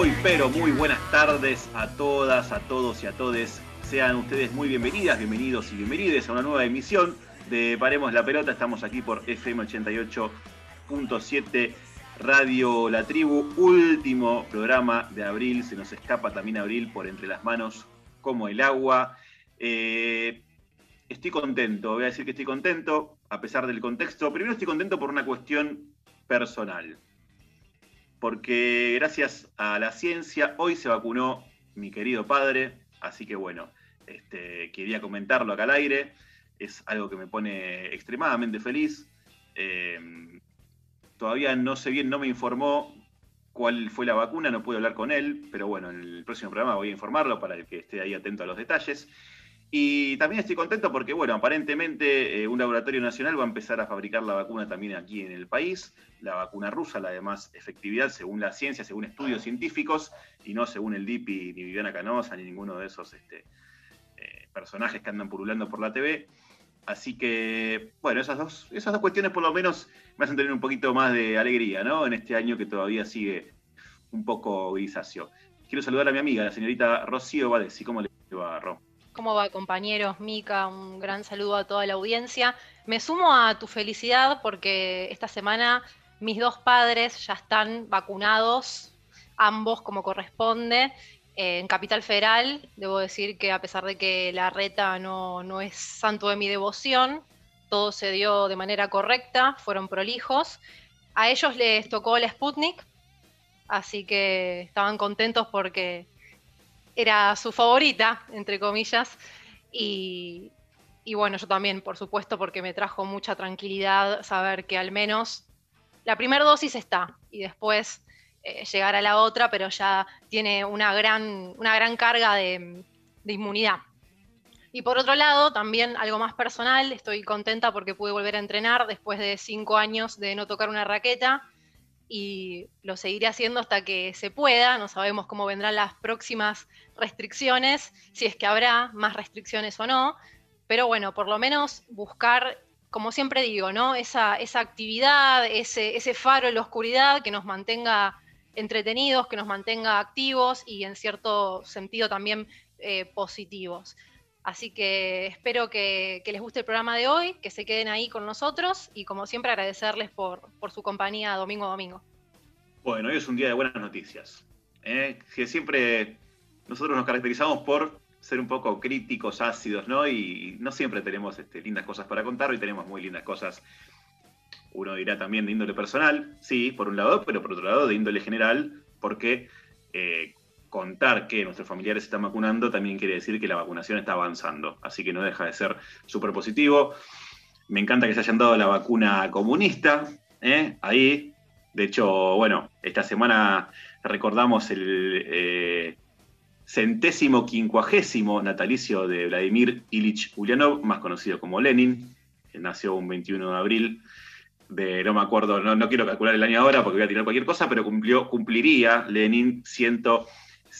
Muy, pero muy buenas tardes a todas, a todos y a todes. Sean ustedes muy bienvenidas, bienvenidos y bienvenidas a una nueva emisión de Paremos la Pelota. Estamos aquí por FM 88.7 Radio La Tribu. Último programa de abril. Se nos escapa también abril por entre las manos como el agua. Eh, estoy contento, voy a decir que estoy contento a pesar del contexto. Primero estoy contento por una cuestión personal porque gracias a la ciencia hoy se vacunó mi querido padre, así que bueno, este, quería comentarlo acá al aire, es algo que me pone extremadamente feliz. Em, todavía no sé bien, no me informó cuál fue la vacuna, no pude hablar con él, pero bueno, en el próximo programa voy a informarlo para que esté ahí atento a los detalles. Y también estoy contento porque, bueno, aparentemente eh, un laboratorio nacional va a empezar a fabricar la vacuna también aquí en el país, la vacuna rusa, la de más efectividad según la ciencia, según estudios científicos, y no según el DIPI, ni Viviana Canosa, ni ninguno de esos este, eh, personajes que andan purulando por la TV. Así que, bueno, esas dos, esas dos cuestiones por lo menos me hacen tener un poquito más de alegría, ¿no? En este año que todavía sigue un poco grisáceo. Quiero saludar a mi amiga, la señorita Rocío ¿Y ¿Cómo le va, Ro? ¿Cómo va, compañeros? Mica, un gran saludo a toda la audiencia. Me sumo a tu felicidad porque esta semana mis dos padres ya están vacunados, ambos como corresponde. en Capital Federal, debo decir que a pesar de que la reta no, no es santo de mi devoción, todo se dio de manera correcta, fueron prolijos. A ellos les tocó el Sputnik, así que estaban contentos porque era su favorita, entre comillas, y, bueno, yo también, por supuesto, porque me trajo mucha tranquilidad saber que al menos la primera dosis está y después eh, llegar a la otra, pero ya tiene una gran, una gran carga de, de inmunidad. Y por otro lado, también algo más personal, estoy contenta porque pude volver a entrenar después de cinco años de no tocar una raqueta y lo seguiré haciendo hasta que se pueda. No sabemos cómo vendrán las próximas restricciones, si es que habrá más restricciones o no, pero bueno, por lo menos buscar, como siempre digo, ¿no? esa, esa actividad, ese, ese faro en la oscuridad que nos mantenga entretenidos, que nos mantenga activos y en cierto sentido también eh, positivos. Así que espero que, les guste el programa de hoy, que se queden ahí con nosotros y como siempre agradecerles por, su compañía domingo a domingo. Bueno, hoy es un día de buenas noticias. ¿eh? Que siempre nosotros nos caracterizamos por ser un poco críticos, ácidos, ¿no? Y no siempre tenemos este, lindas cosas para contar, hoy tenemos muy lindas cosas. Uno dirá también de índole personal, sí, por un lado, pero por otro lado de índole general, porque eh, contar que nuestros familiares están vacunando también quiere decir que la vacunación está avanzando. Así que no deja de ser súper positivo. Me encanta que se hayan dado la vacuna comunista. ¿eh? Ahí, de hecho, bueno, esta semana recordamos el eh, centésimo quincuagésimo natalicio de Vladimir Ilich Ulyanov, más conocido como Lenin, que nació un 21 de abril de, no me acuerdo, no, quiero calcular el año ahora porque voy a tirar cualquier cosa, pero cumplió, cumpliría Lenin 100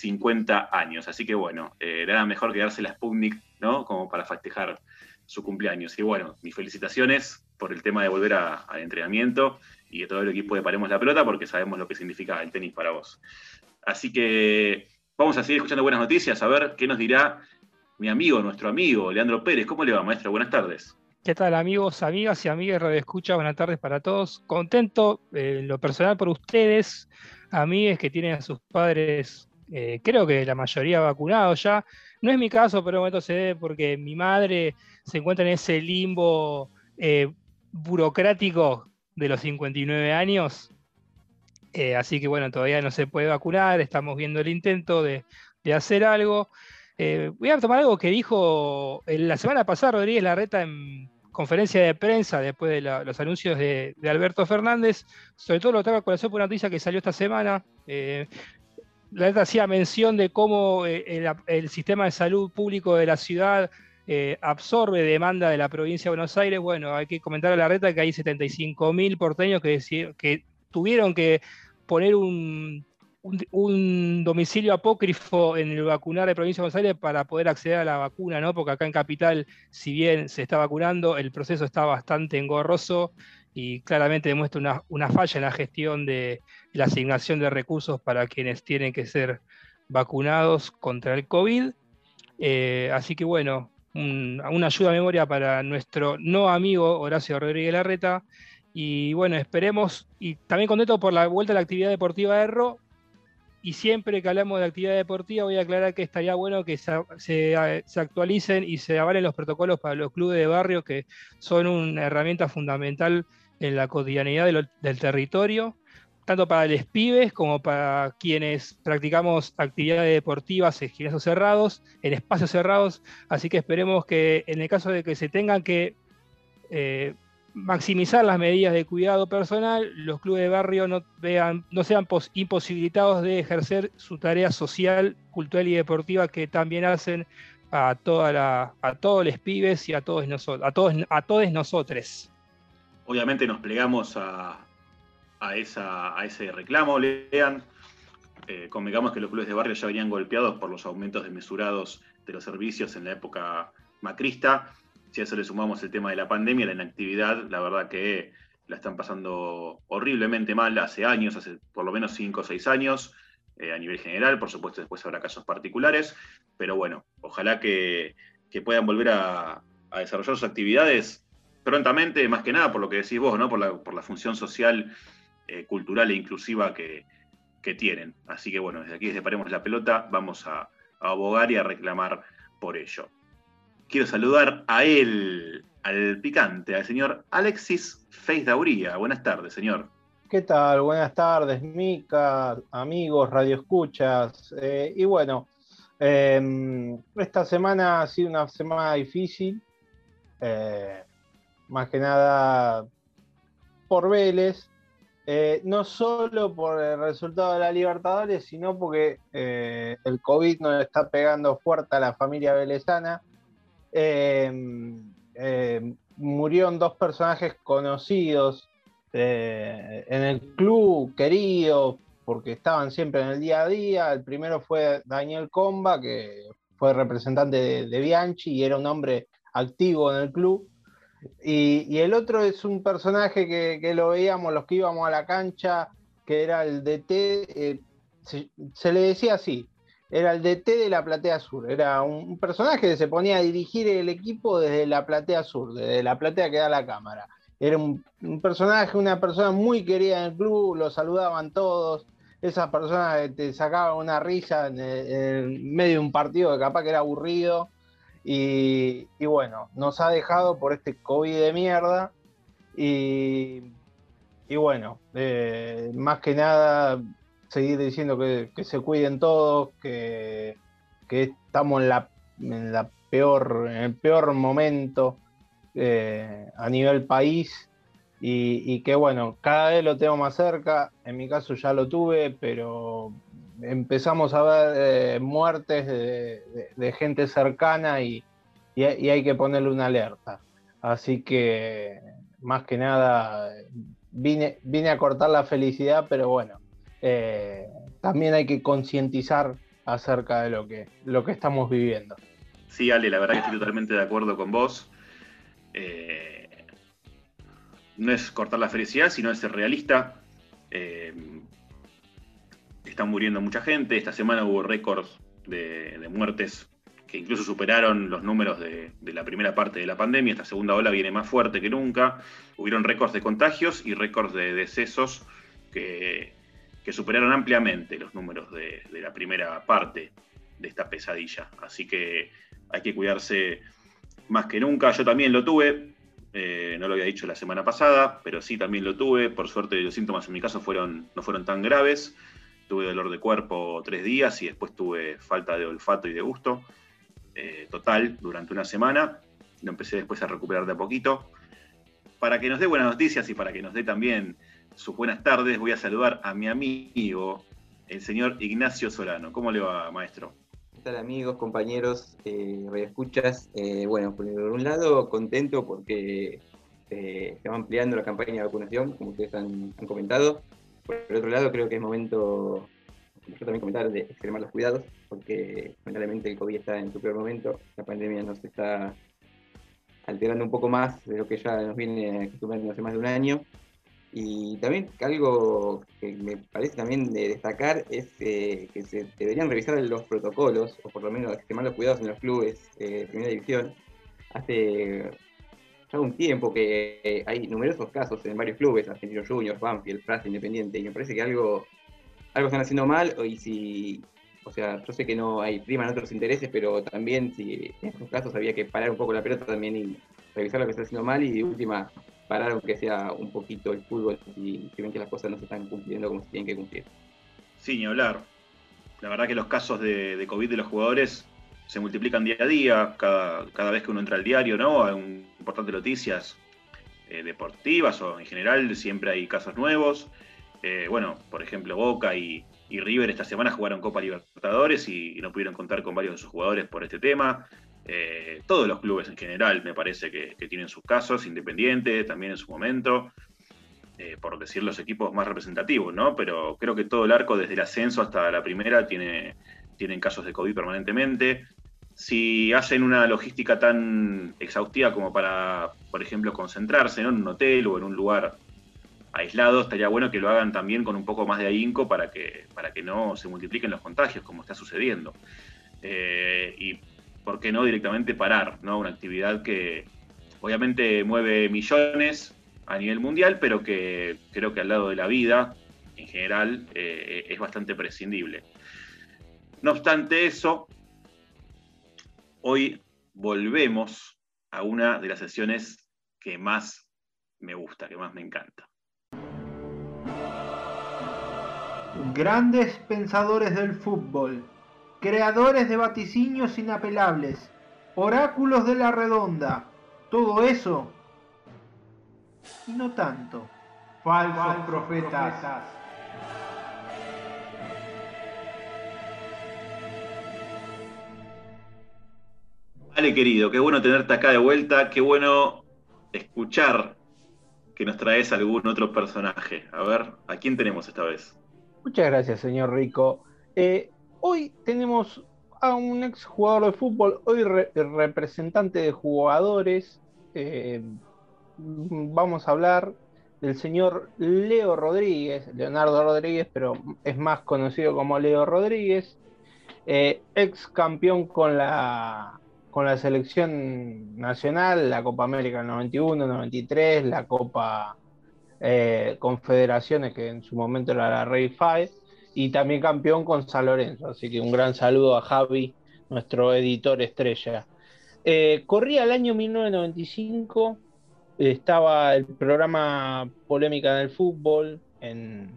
50 años. Así que bueno, eh, nada mejor que darse la Sputnik, ¿no? Como para festejar su cumpleaños. Y bueno, mis felicitaciones por el tema de volver al entrenamiento y de todo el equipo de Paremos la Pelota, porque sabemos lo que significa el tenis para vos. Así que vamos a seguir escuchando buenas noticias, a ver qué nos dirá mi amigo, nuestro amigo, Leandro Pérez. ¿Cómo le va, maestro? Buenas tardes. ¿Qué tal amigos, amigas y amigas de Escucha? Buenas tardes para todos. Contento eh, lo personal por ustedes, amigues que tienen a sus padres eh, creo que la mayoría vacunados ya. No es mi caso, pero esto se debe porque mi madre se encuentra en ese limbo eh, burocrático de los 59 años. Eh, así que bueno, todavía no se puede vacunar, estamos viendo el intento de, hacer algo. voy a tomar algo que dijo la semana pasada Rodríguez Larreta en conferencia de prensa después de los anuncios de, Alberto Fernández, sobre todo lo traigo a corazón por una noticia que salió esta semana neta hacía mención de cómo eh, el, sistema de salud público de la ciudad eh, absorbe demanda de la provincia de Buenos Aires. Bueno, hay que comentar a la reta que hay 75 mil porteños que, que tuvieron que poner un, domicilio apócrifo en el vacunar de provincia de Buenos Aires para poder acceder a la vacuna, ¿no? Porque acá en Capital, si bien se está vacunando, el proceso está bastante engorroso y claramente demuestra una, falla en la gestión de la asignación de recursos para quienes tienen que ser vacunados contra el COVID. Eh, así que bueno, una ayuda a memoria para nuestro no amigo Horacio Rodríguez Larreta. Y bueno, esperemos, y también contento por la vuelta a la actividad deportiva de RO, y siempre que hablamos de actividad deportiva voy a aclarar que estaría bueno que se, actualicen y se avalen los protocolos para los clubes de barrio, que son una herramienta fundamental en la cotidianidad del territorio, tanto para los pibes como para quienes practicamos actividades deportivas en gimnasios cerrados, en espacios cerrados. Así que esperemos que en el caso de que se tengan que eh, maximizar las medidas de cuidado personal, los clubes de barrio no, vean, no sean imposibilitados de ejercer su tarea social, cultural y deportiva que también hacen a, toda la, a todos los pibes y a todos, nosotros, a todos, a todos nosotros. Obviamente nos plegamos a, a, esa, a ese reclamo, lean. Eh, convengamos que los clubes de barrio ya venían golpeados por los aumentos desmesurados de los servicios en la época macrista. Si a eso le sumamos el tema de la pandemia, la inactividad, la verdad que la están pasando horriblemente mal hace años, hace por lo menos 5 o 6 años, eh, a nivel general, por supuesto después habrá casos particulares, pero bueno, ojalá que, puedan volver a, desarrollar sus actividades prontamente, más que nada por lo que decís vos, ¿no? por, la, función social, eh, cultural e inclusiva que, tienen. Así que bueno, desde aquí, desde Paremos la Pelota, vamos a abogar y a reclamar por ello quiero saludar a él, al picante, al señor Alexis Feisdauría. Buenas tardes, señor. ¿Qué tal? Buenas tardes, Mica, amigos, radioescuchas. Eh, y bueno, em, esta semana ha sido una semana difícil, eh, más que nada por Vélez, eh, no solo por el resultado de la Libertadores, sino porque el COVID nos está pegando fuerte a la familia velezana em, murieron dos personajes conocidos eh, en el club, queridos, porque estaban siempre en el día a día. El primero fue Daniel Comba, que fue representante de, Bianchi y era un hombre activo en el club. Y, el otro es un personaje que, lo veíamos los que íbamos a la cancha, que era el DT, eh, se, le decía así, era el DT de la Platea Sur. Era un, personaje que se ponía a dirigir el equipo desde la Platea Sur, desde la platea que da la cámara. Era un, personaje, una persona muy querida en el club, lo saludaban todos. Esas personas te sacaban una risa en, medio de un partido que capaz que era aburrido. Y, bueno, nos ha dejado por este COVID de mierda. Y, bueno, eh, más que nada seguir diciendo que, se cuiden todos, que, estamos en la, en la peor, en el peor momento eh, a nivel país y, que bueno, cada vez lo tengo más cerca, en mi caso ya lo tuve, pero empezamos a ver eh, muertes de, gente cercana y, hay que ponerle una alerta. Así que más que nada vine, vine a cortar la felicidad, pero bueno, eh, también hay que concientizar acerca de lo que, lo que estamos viviendo. Sí, Ale, la verdad que estoy totalmente de acuerdo con vos. Eh, no es cortar la felicidad, sino es ser realista. Están muriendo mucha gente. Esta semana hubo récords de, muertes que incluso superaron los números de, de, la primera parte de la pandemia. Esta segunda ola viene más fuerte que nunca. Hubieron récords de contagios y récords de decesos que que superaron ampliamente los números de, la primera parte de esta pesadilla. Así que hay que cuidarse más que nunca. Yo también lo tuve, eh, no lo había dicho la semana pasada, pero sí también lo tuve. Por suerte los síntomas en mi caso fueron, no fueron tan graves. Tuve dolor de cuerpo tres días y después tuve falta de olfato y de gusto eh, total durante una semana. Lo empecé después a recuperar de a poquito. Para que nos dé buenas noticias y para que nos dé también sus buenas tardes, voy a saludar a mi amigo, el señor Ignacio Solano. ¿Cómo le va, maestro? ¿Qué tal, amigos, compañeros, eh, escuchas? Eh, bueno, por un lado, contento porque eh, ampliando la campaña de vacunación, como ustedes han, comentado. Por otro lado, creo que es momento, yo también comentar, de extremar los cuidados, porque lamentablemente el COVID está en su peor momento, la pandemia nos está alterando un poco más de lo que ya nos viene acostumbrando hace más de un año. Y también algo que me parece también de destacar es eh, que se deberían revisar los protocolos, o por lo menos extremar los cuidados en los clubes de primera división. Hace ya un tiempo que hay numerosos casos en varios clubes, Argentino Juniors, Banfield, Plaza Independiente, y me parece que algo, algo están haciendo mal, y si, o sea, yo sé que no hay priman otros intereses, pero también si en estos casos había que parar un poco la pelota también y revisar lo que está haciendo mal, y de última, parar aunque sea un poquito el fútbol si, ven que las cosas no se están cumpliendo como se tienen que cumplir. Sí, ni hablar. La verdad que los casos de COVID de los jugadores se multiplican día a día, cada, cada vez que uno entra al diario, ¿no? Hay un importante noticias eh, deportivas o en general siempre hay casos nuevos. Eh, bueno, por ejemplo, Boca y, River esta semana jugaron Copa Libertadores y, no pudieron contar con varios de sus jugadores por este tema. Eh, todos los clubes en general me parece que, tienen sus casos, Independiente también en su momento, por decir los equipos más representativos, ¿no? Pero creo que todo el arco, desde el ascenso hasta la primera, tiene, tienen casos de COVID permanentemente si hacen una logística tan exhaustiva como para, por ejemplo, concentrarse en un hotel o en un lugar aislado, estaría bueno que lo hagan también con un poco más de ahínco para que, para que no se multipliquen los contagios como está sucediendo. Eh, y, ¿por qué no directamente parar ¿no? una actividad que obviamente mueve millones a nivel mundial, pero que creo que al lado de la vida en general eh, es bastante prescindible. No obstante eso, Hoy volvemos a una de las sesiones que más me gusta, que más me encanta. Grandes pensadores del fútbol, creadores de vaticinios inapelables, oráculos de la redonda, todo eso y no tanto. Falsos, profetas. Ale, querido, qué bueno tenerte acá de vuelta, qué bueno escuchar que nos traes algún otro personaje. A ver, ¿a quién tenemos esta vez? Muchas gracias, señor Rico. Eh, hoy tenemos a un ex jugador de fútbol, hoy representante de jugadores. Eh, vamos a hablar del señor Leo Rodríguez, Leonardo Rodríguez, pero es más conocido como Leo Rodríguez, eh, ex campeón con la con la selección nacional, la Copa América 91, 93, la Copa eh, Confederaciones, que en su momento era la Rey Five, y también campeón con San Lorenzo. Así que un gran saludo a Javi, nuestro editor estrella. Eh, corría el año 1995, estaba el programa Polémica del Fútbol en,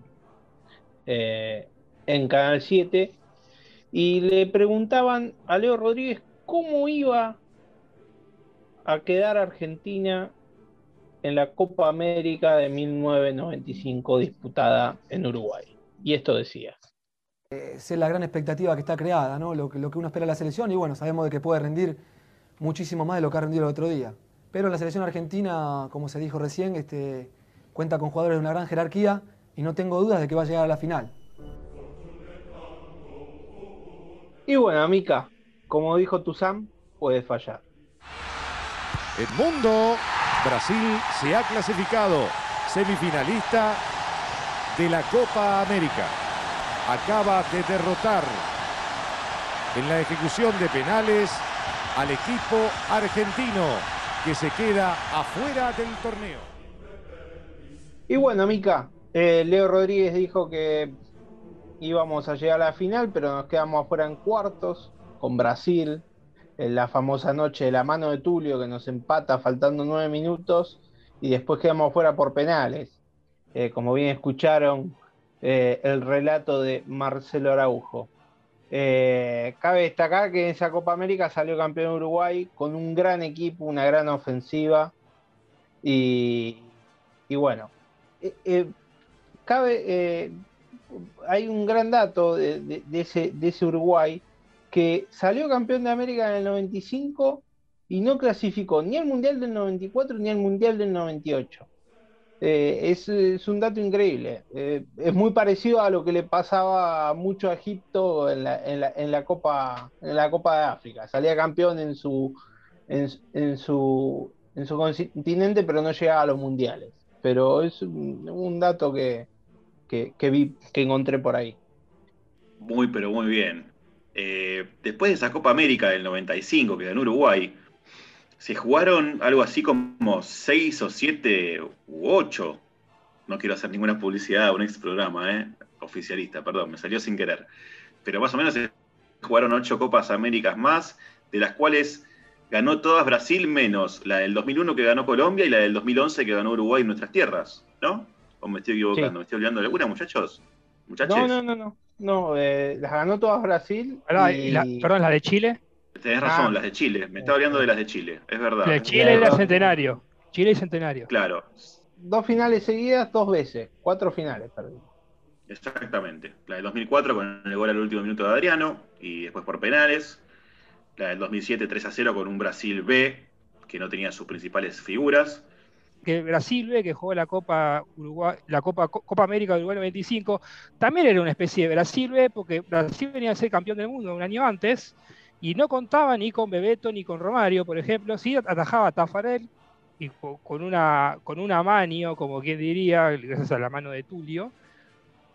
eh, en Canal 7, y le preguntaban a Leo Rodríguez cómo iba a quedar Argentina en la Copa América de 1995 disputada en Uruguay. Y esto decía. Es la gran expectativa que está creada, ¿no? lo, que, lo que uno espera de la selección y bueno, sabemos de que puede rendir muchísimo más de lo que ha rendido el otro día. Pero la selección argentina, como se dijo recién, este, cuenta con jugadores de una gran jerarquía y no tengo dudas de que va a llegar a la final. Y bueno, Mica, como dijo Tuzán, puede fallar. Edmundo, Brasil se ha clasificado semifinalista de la Copa América. Acaba de derrotar en la ejecución de penales al equipo argentino que se queda afuera del torneo. Y bueno, Mica, eh, Leo Rodríguez dijo que íbamos a llegar a la final, pero nos quedamos afuera en cuartos con Brasil, en la famosa noche de la mano de Tulio que nos empata faltando nueve minutos y después quedamos fuera por penales. Eh, como bien escucharon, eh, el relato de Marcelo Araujo. Eh, cabe destacar que en esa Copa América salió campeón Uruguay con un gran equipo, una gran ofensiva y, bueno, cabe, hay un gran dato de, de ese Uruguay que salió campeón de América en el 95 y no clasificó ni al Mundial del 94 ni al Mundial del 98. Eh, es, un dato increíble. Eh, es muy parecido a lo que le pasaba mucho a Egipto en la, Copa, en la Copa de África. Salía campeón en su, en, su, en su continente, pero no llegaba a los mundiales. Pero es un, dato que, que, vi, que encontré por ahí. Muy, pero muy bien. Eh, después de esa Copa América del 95 que ganó Uruguay, se jugaron algo así como seis o siete u ocho. No quiero hacer ninguna publicidad a un ex programa, ¿eh? oficialista, perdón, me salió sin querer. Pero más o menos se jugaron ocho Copas Américas más, de las cuales ganó todas Brasil menos la del 2001 que ganó Colombia y la del 2011 que ganó Uruguay en nuestras tierras, ¿no? ¿O me estoy equivocando? ¿Me estoy olvidando de alguna, muchachos? No, no, no, no. No, eh, las ganó todas Brasil. perdón, ¿la de Chile? Tenés razón, ah. las de Chile. Me estaba hablando de las de Chile, es verdad. De Chile era centenario. Chile y centenario. Claro. Dos finales seguidas, dos veces. Cuatro finales perdí. Exactamente. La del 2004 con el gol al último minuto de Adriano y después por penales. La del 2007 3 a 0 con un Brasil B que no tenía sus principales figuras. Que Brasil B, que jugó la Copa Uruguay, la Copa, Copa América de Uruguay 95, también era una especie de Brasil B, porque Brasil venía a ser campeón del mundo un año antes, y no contaba ni con Bebeto ni con Romario, por ejemplo, sí atajaba a Tafarel y con una, con una como quien diría, gracias a la mano de Tulio.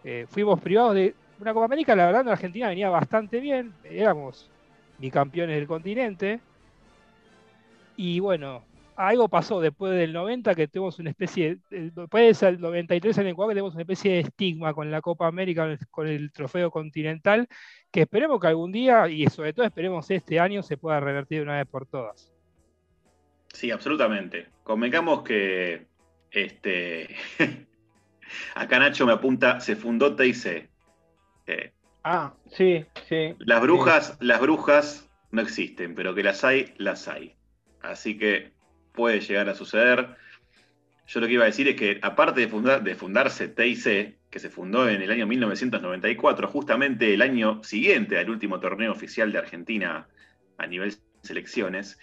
Eh, fuimos privados de una Copa América, la verdad, en Argentina venía bastante bien, éramos bicampeones del continente. Y bueno, algo pasó después del 90 que tenemos una especie, después del 93 en el cual tenemos una especie de estigma con la Copa América, con el trofeo continental, que esperemos que algún día, y sobre todo esperemos este año, se pueda revertir de una vez por todas. Sí, absolutamente. Convengamos que este acá Nacho me apunta, se fundó TIC. Eh, ah, sí, sí. Las brujas, las brujas no existen, pero que las hay, las hay. Así que puede llegar a suceder. Yo lo que iba a decir es que, aparte de, de fundarse TIC, que se fundó en el año 1994, justamente el año siguiente al último torneo oficial de Argentina a nivel selecciones,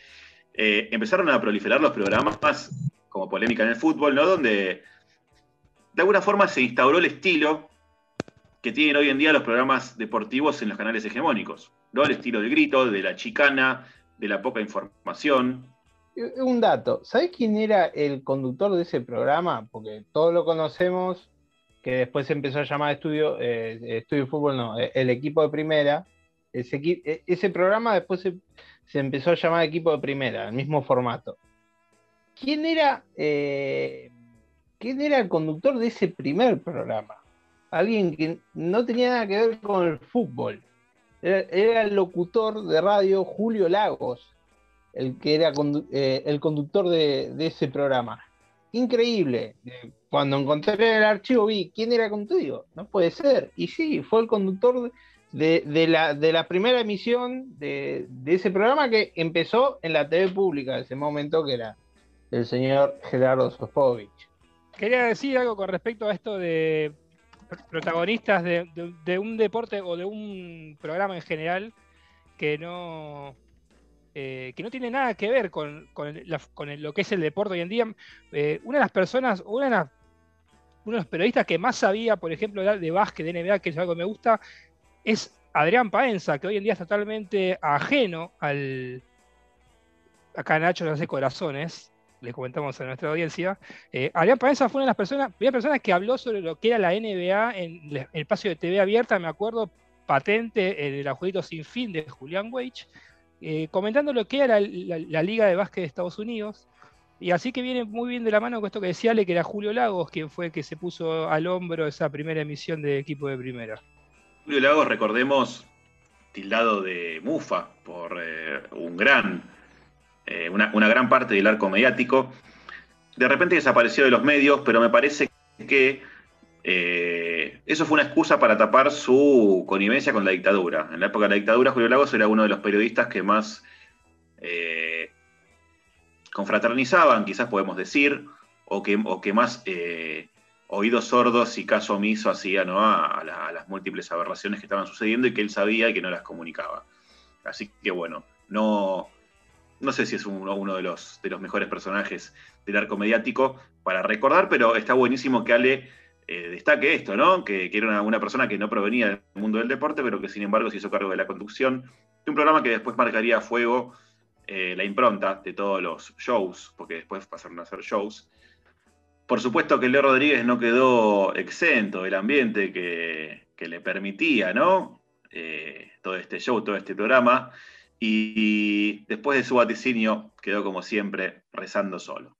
eh, empezaron a proliferar los programas como polémica en el fútbol, ¿no? Donde de alguna forma se instauró el estilo que tienen hoy en día los programas deportivos en los canales hegemónicos, ¿no? El estilo del grito, de la chicana, de la poca información, un dato, ¿sabes quién era el conductor de ese programa? Porque todos lo conocemos, que después se empezó a llamar Estudio, eh, Estudio Fútbol, no, eh, el equipo de primera. Ese, e, ese programa después se, empezó a llamar equipo de primera, el mismo formato. ¿Quién era, eh, ¿Quién era el conductor de ese primer programa? Alguien que no tenía nada que ver con el fútbol. era el locutor de radio Julio Lagos el que era eh, el conductor de, ese programa. Increíble. Cuando encontré el archivo vi quién era conductor. no puede ser. Y sí, fue el conductor de, la, primera emisión de, ese programa que empezó en la TV pública ese momento, que era el señor Gerardo Sofovich. Quería decir algo con respecto a esto de protagonistas de un deporte o de un programa en general que no, eh, que no tiene nada que ver con, lo que es el deporte hoy en día. Eh, una de las personas, una de uno de los periodistas que más sabía, por ejemplo, de, básquet, de NBA, que es algo que me gusta, es Adrián Paenza, que hoy en día es totalmente ajeno al. Acá Nacho no hace corazones, le comentamos a nuestra audiencia. Eh, Adrián Paenza fue una de las personas, personas que habló sobre lo que era la NBA en el espacio de TV abierta, me acuerdo, patente, el jueguito sin fin de Julián Weich. Eh, comentando lo que era la, Liga de Básquet de Estados Unidos. Y así que viene muy bien de la mano con esto que decía Ale, que era Julio Lagos, quien fue el que se puso al hombro esa primera emisión de equipo de primera. Julio Lagos, recordemos, tildado de Mufa por eh, un gran, eh, una, una, gran parte del arco mediático. De repente desapareció de los medios, pero me parece que eh, eso fue una excusa para tapar su connivencia con la dictadura. En la época de la dictadura, Julio Lagos era uno de los periodistas que más eh, confraternizaban, quizás podemos decir, o que, más eh, oídos sordos y caso omiso hacía a, las múltiples aberraciones que estaban sucediendo y que él sabía y que no las comunicaba. Así que bueno, no, no sé si es uno, uno de, los, de los mejores personajes del arco mediático para recordar, pero está buenísimo que Ale eh, destaque esto, ¿no? Que, era una, persona que no provenía del mundo del deporte, pero que sin embargo se hizo cargo de la conducción de un programa que después marcaría fuego eh, la impronta de todos los shows, porque después pasaron a hacer shows. Por supuesto que Leo Rodríguez no quedó exento del ambiente que, le permitía, ¿no? Eh, todo este show, todo este programa. y después de su vaticinio quedó como siempre rezando solo.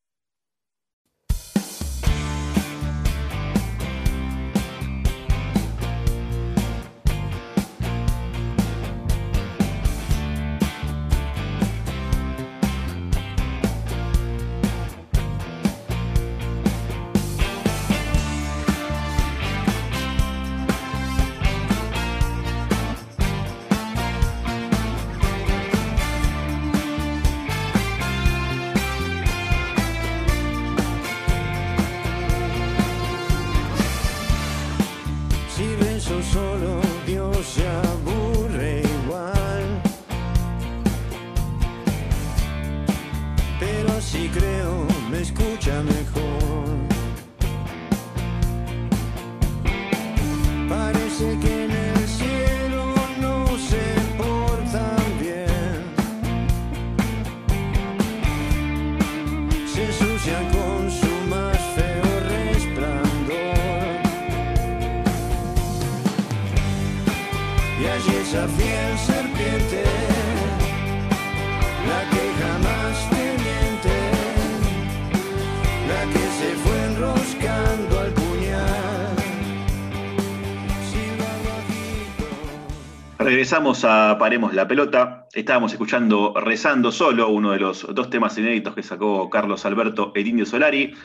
Regresamos a Paremos la Pelota. Estábamos escuchando Rezando Solo, uno de los dos temas inéditos que sacó Carlos Alberto El Indio Solari.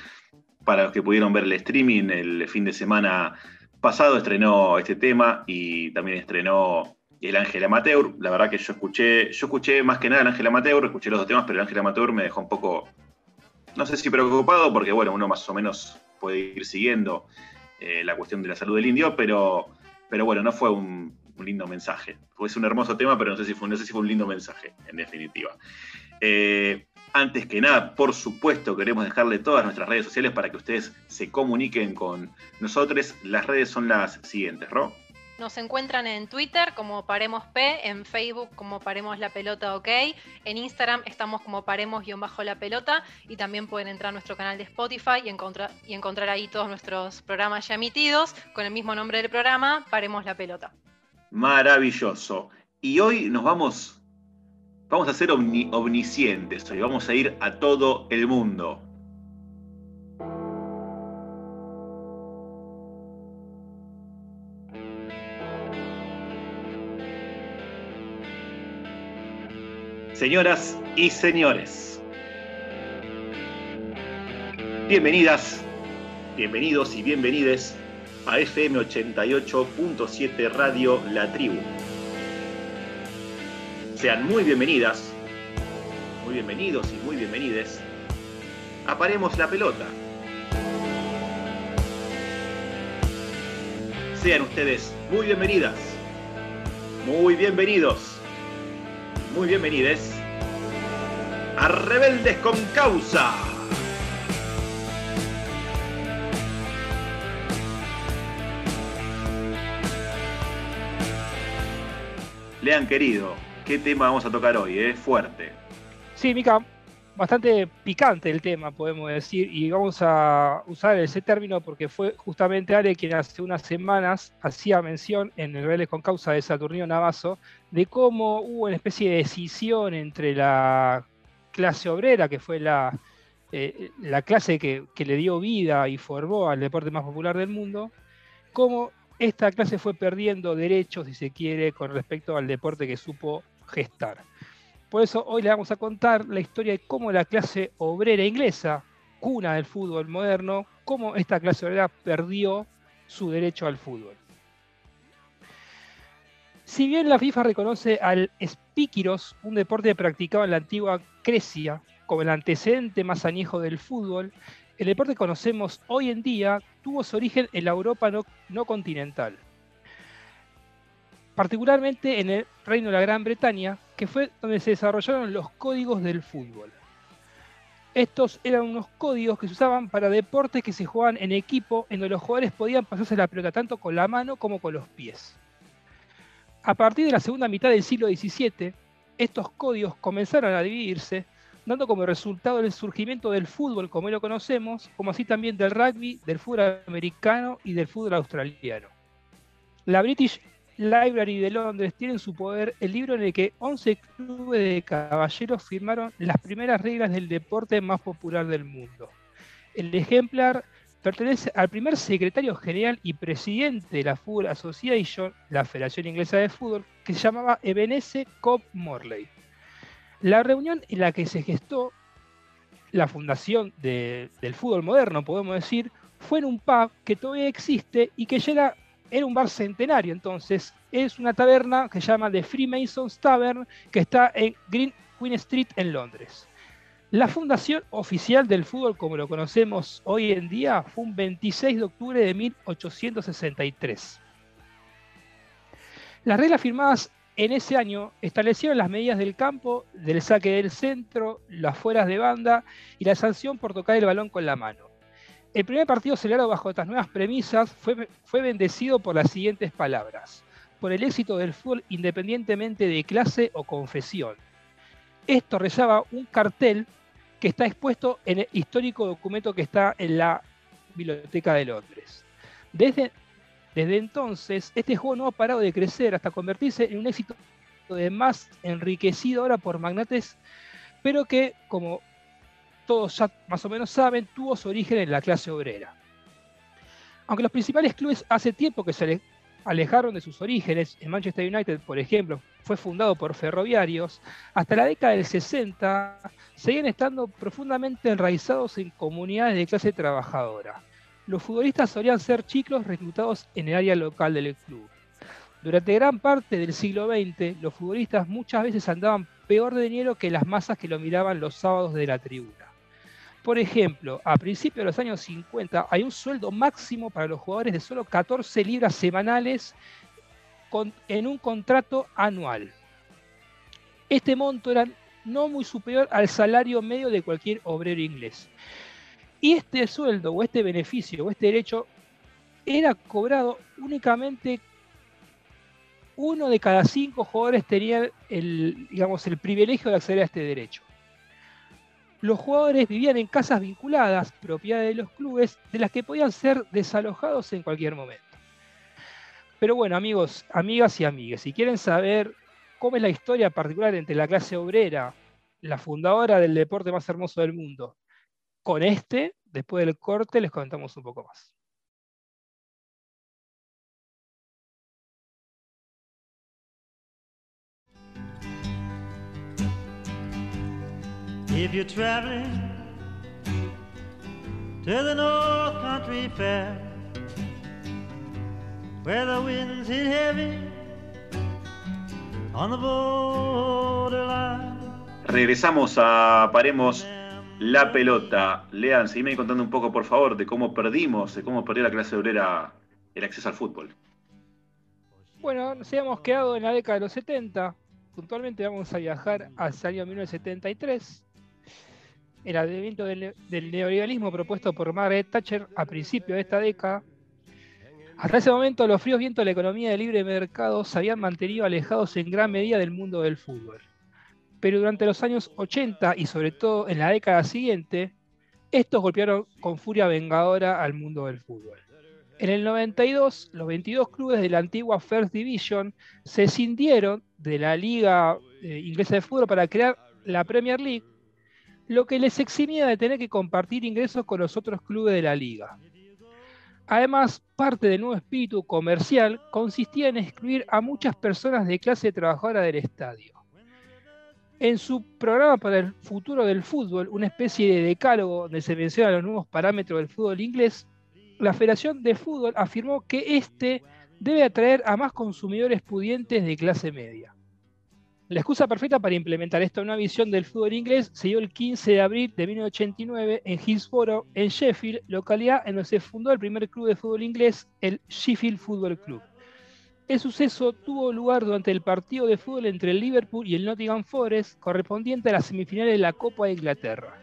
Para los que pudieron ver el streaming, el fin de semana pasado estrenó este tema y también estrenó El Ángel Amateur. La verdad que yo escuché, yo escuché más que nada El Ángel Amateur, escuché los dos temas, pero El Ángel Amateur me dejó un poco, no sé si preocupado, porque bueno, uno más o menos puede ir siguiendo eh, la cuestión de la salud del indio, pero, pero bueno, no fue un, un lindo mensaje. Es un hermoso tema, pero no sé si fue, no sé si fue un lindo mensaje, en definitiva. Eh, antes que nada, por supuesto, queremos dejarle todas nuestras redes sociales para que ustedes se comuniquen con nosotros. Las redes son las siguientes, ¿Ro? Nos encuentran en Twitter como Paremos P, en Facebook como Paremos la Pelota OK, en Instagram estamos como Paremos-la Pelota y también pueden entrar a nuestro canal de Spotify y encontrar, y encontrar ahí todos nuestros programas ya emitidos con el mismo nombre del programa, Paremos la Pelota. Maravilloso. Y hoy nos vamos, vamos a ser omniscientes, hoy vamos a ir a todo el mundo. Señoras y señores, bienvenidas, bienvenidos y bienvenides a FM 88.7 Radio La Tribu. Sean muy bienvenidas, muy bienvenidos y muy bienvenides. Aparemos la pelota. Sean ustedes muy bienvenidas, muy bienvenidos, muy bienvenides a Rebeldes con Causa. Lean querido, ¿qué tema vamos a tocar hoy? Es fuerte. Sí, Mica, bastante picante el tema, podemos decir, y vamos a usar ese término porque fue justamente Ale quien hace unas semanas hacía mención en el Vélez con causa de Saturnino Navazo de cómo hubo una especie de decisión entre la clase obrera, que fue la, eh, la clase que, que, le dio vida y formó al deporte más popular del mundo, cómo esta clase fue perdiendo derechos, si se quiere, con respecto al deporte que supo gestar. Por eso hoy le vamos a contar la historia de cómo la clase obrera inglesa, cuna del fútbol moderno, cómo esta clase obrera perdió su derecho al fútbol. Si bien la FIFA reconoce al espíquiros, un deporte practicado en la antigua Grecia, como el antecedente más añejo del fútbol, el deporte que conocemos hoy en día tuvo su origen en la Europa no, continental, particularmente en el Reino de la Gran Bretaña, que fue donde se desarrollaron los códigos del fútbol. Estos eran unos códigos que se usaban para deportes que se jugaban en equipo, en donde los jugadores podían pasarse la pelota tanto con la mano como con los pies. A partir de la segunda mitad del siglo XVII, estos códigos comenzaron a dividirse, dando como resultado el surgimiento del fútbol como lo conocemos, como así también del rugby, del fútbol americano y del fútbol australiano. La British Library de Londres tiene en su poder el libro en el que 11 clubes de caballeros firmaron las primeras reglas del deporte más popular del mundo. El ejemplar pertenece al primer secretario general y presidente de la Football Association, la Federación Inglesa de Fútbol, que se llamaba Ebenezer Cobb Morley. La reunión en la que se gestó la fundación del fútbol moderno, podemos decir, fue en un pub que todavía existe y que era, era un bar centenario. Entonces, es una taberna que se llama The Freemasons Tavern, que está en Green Queen Street en Londres. La fundación oficial del fútbol, como lo conocemos hoy en día, fue un 26 de octubre de 1863. Las reglas firmadas en ese año establecieron las medidas del campo, del saque del centro, las fueras de banda y la sanción por tocar el balón con la mano. El primer partido celebrado bajo estas nuevas premisas fue, fue bendecido por las siguientes palabras. Por el éxito del fútbol independientemente de clase o confesión. Esto rezaba un cartel que está expuesto en el histórico documento que está en la Biblioteca de Londres. Desde, desde entonces, este juego no ha parado de crecer hasta convertirse en un éxito de más enriquecido ahora por magnates, pero que, como todos ya más o menos saben, tuvo su origen en la clase obrera. Aunque los principales clubes hace tiempo que se alejaron de sus orígenes, en Manchester United, por ejemplo, fue fundado por ferroviarios, hasta la década del 60 seguían estando profundamente enraizados en comunidades de clase trabajadora. Los futbolistas solían ser chicos reclutados en el área local del club. Durante gran parte del siglo XX, los futbolistas muchas veces andaban peor de dinero que las masas que lo miraban los sábados de la tribuna. Por ejemplo, a principios de los años 50 hay un sueldo máximo para los jugadores de solo 14 libras semanales en un contrato anual. Este monto era no muy superior al salario medio de cualquier obrero inglés. Y este sueldo o este beneficio o este derecho era cobrado únicamente uno de cada cinco jugadores tenía el, digamos, el privilegio de acceder a este derecho. Los jugadores vivían en casas vinculadas, propiedad de los clubes, de las que podían ser desalojados en cualquier momento. Pero bueno, amigos, amigas y amigues, si quieren saber cómo es la historia particular entre la clase obrera, la fundadora del deporte más hermoso del mundo, con este, después del corte les contamos un poco más. If you're traveling to the North Country Fair, where the winds hit heavy on the borderline. Regresamos a Paremos la pelota. Lean, seguime contando un poco, por favor, de cómo perdimos, de cómo perdió la clase obrera el acceso al fútbol. Bueno, nos habíamos quedado en la década de los 70. Puntualmente vamos a viajar hacia el año 1973. El advenimiento del, neoliberalismo propuesto por Margaret Thatcher a principios de esta década hasta ese momento, los fríos vientos de la economía de libre mercado se habían mantenido alejados en gran medida del mundo del fútbol. Pero durante los años 80 y sobre todo en la década siguiente, estos golpearon con furia vengadora al mundo del fútbol. En el 92, los 22 clubes de la antigua First Division se cindieron de la Liga eh, Inglesa de Fútbol para crear la Premier League, lo que les eximía de tener que compartir ingresos con los otros clubes de la liga. Además, parte del nuevo espíritu comercial consistía en excluir a muchas personas de clase trabajadora del estadio. En su programa para el futuro del fútbol, una especie de decálogo donde se mencionan los nuevos parámetros del fútbol inglés, la Federación de Fútbol afirmó que este debe atraer a más consumidores pudientes de clase media. La excusa perfecta para implementar esta nueva visión del fútbol inglés se dio el 15 de abril de 1989 en Hillsborough, en Sheffield, localidad en donde se fundó el primer club de fútbol inglés, el Sheffield Football Club. El suceso tuvo lugar durante el partido de fútbol entre el Liverpool y el Nottingham Forest, correspondiente a las semifinales de la Copa de Inglaterra.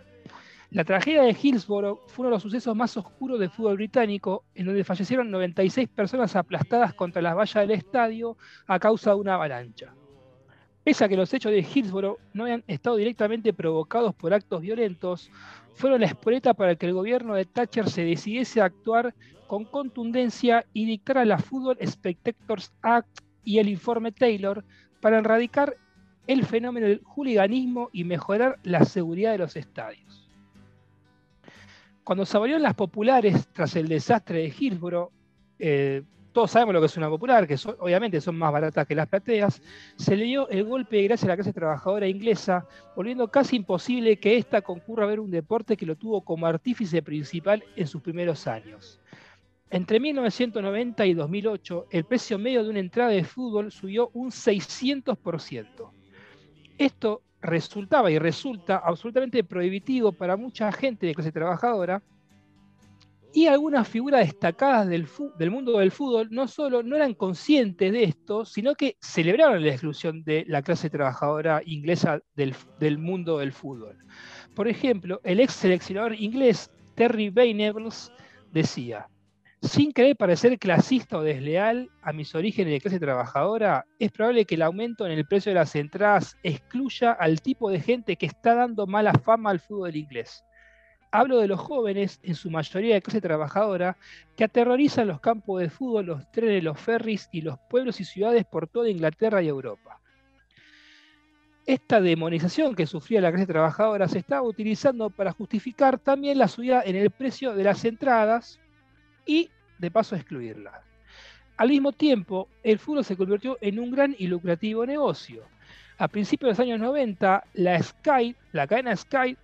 La tragedia de Hillsborough fue uno de los sucesos más oscuros del fútbol británico, en donde fallecieron 96 personas aplastadas contra las vallas del estadio a causa de una avalancha. Pese a que los hechos de Hillsborough no hayan estado directamente provocados por actos violentos, fueron la espoleta para que el gobierno de Thatcher se decidiese a actuar con contundencia y dictara la Football Spectators Act y el informe Taylor para erradicar el fenómeno del hooliganismo y mejorar la seguridad de los estadios. Cuando se abrieron las populares tras el desastre de Hillsborough, eh, todos sabemos lo que es una popular, que obviamente son más baratas que las plateas, se le dio el golpe gracias a la clase trabajadora inglesa, volviendo casi imposible que ésta concurra a ver un deporte que lo tuvo como artífice principal en sus primeros años. Entre 1990 y 2008, el precio medio de una entrada de fútbol subió un 600%. Esto resultaba y resulta absolutamente prohibitivo para mucha gente de clase trabajadora y algunas figuras destacadas del, mundo del fútbol no solo no eran conscientes de esto, sino que celebraron la exclusión de la clase trabajadora inglesa del, del mundo del fútbol. Por ejemplo, el ex seleccionador inglés Terry Venables decía, sin querer parecer clasista o desleal a mis orígenes de clase trabajadora, es probable que el aumento en el precio de las entradas excluya al tipo de gente que está dando mala fama al fútbol inglés. Hablo de los jóvenes, en su mayoría de clase trabajadora, que aterrorizan los campos de fútbol, los trenes, los ferries y los pueblos y ciudades por toda Inglaterra y Europa. Esta demonización que sufría la clase trabajadora se estaba utilizando para justificar también la subida en el precio de las entradas y de paso excluirla. Al mismo tiempo, el fútbol se convirtió en un gran y lucrativo negocio. A principios de los años 90, la Sky, la cadena Sky,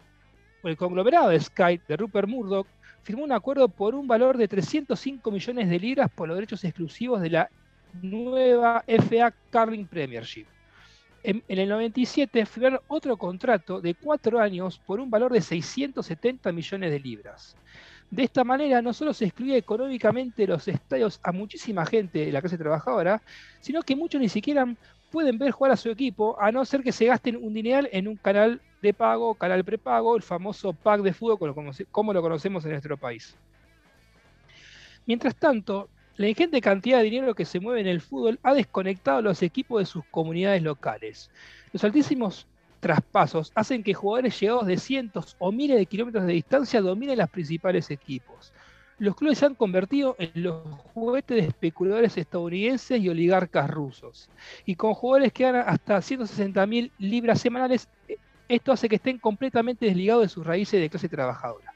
el conglomerado de Sky de Rupert Murdoch, firmó un acuerdo por un valor de 305 millones de libras por los derechos exclusivos de la nueva FA Carling Premiership. En, en, el 97 firmaron otro contrato de cuatro años por un valor de 670 millones de libras. De esta manera no solo se excluye económicamente los estadios a muchísima gente de la clase trabajadora, sino que muchos ni siquiera pueden ver jugar a su equipo, a no ser que se gasten un dineral en un canal de pago, canal prepago, el famoso pack de fútbol como lo conocemos en nuestro país. Mientras tanto, la ingente cantidad de dinero que se mueve en el fútbol ha desconectado a los equipos de sus comunidades locales. Los altísimos traspasos hacen que jugadores llegados de cientos o miles de kilómetros de distancia dominen los principales equipos. Los clubes se han convertido en los juguetes de especuladores estadounidenses y oligarcas rusos. Y con jugadores que ganan hasta 160 mil libras semanales, eh, esto hace que estén completamente desligados de sus raíces de clase trabajadora.